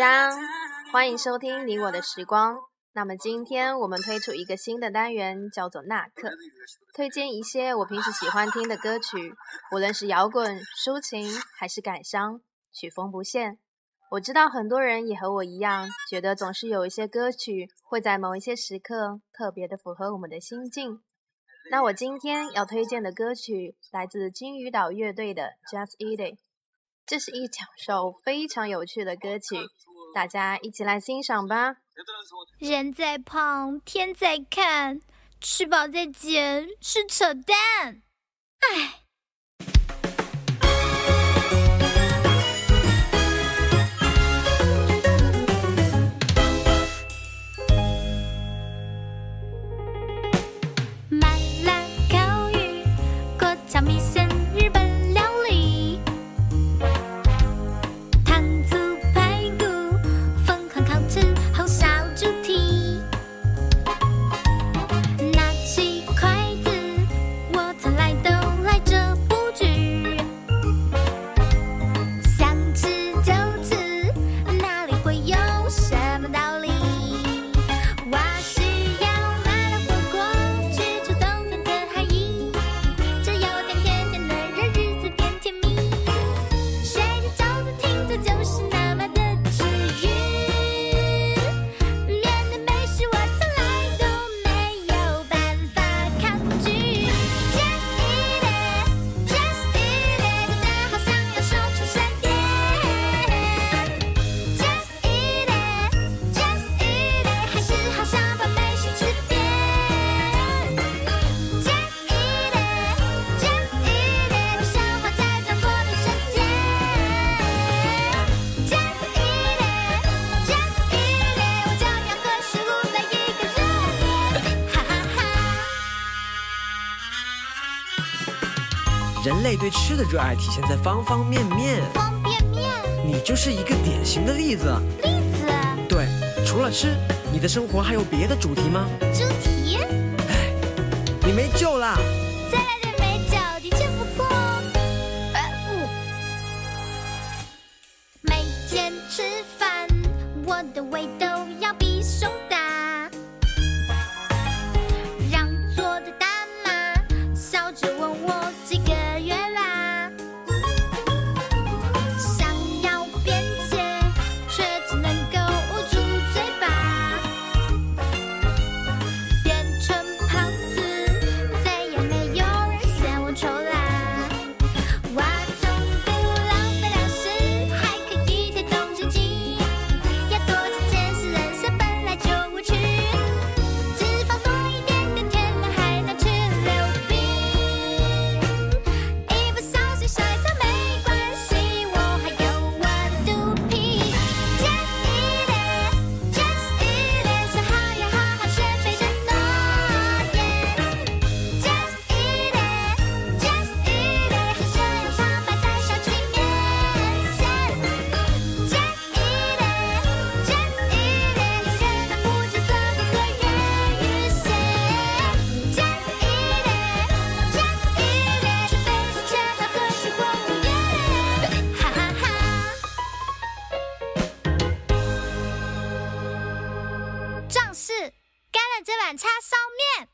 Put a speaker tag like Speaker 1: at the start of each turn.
Speaker 1: 家，欢迎收听你我的时光。那么今天我们推出一个新的单元，叫做纳克，推荐一些我平时喜欢听的歌曲，无论是摇滚、抒情还是感伤，曲风不限。我知道很多人也和我一样，觉得总是有一些歌曲会在某一些时刻特别的符合我们的心境。那我今天要推荐的歌曲来自金鱼岛乐队的《Just Eat It》，这是一首非常有趣的歌曲，大家一起来欣赏吧。
Speaker 2: 人在胖，天在看，吃饱再减是扯淡。唉。
Speaker 3: 人类对吃的热爱体现在方方面面。
Speaker 2: 方便面，
Speaker 3: 你就是一个典型的例子。
Speaker 2: 例子，
Speaker 3: 对，除了吃，你的生活还有别的主题吗？
Speaker 2: 主题，
Speaker 3: 唉，你没救啦！
Speaker 2: 是干了这碗叉烧面。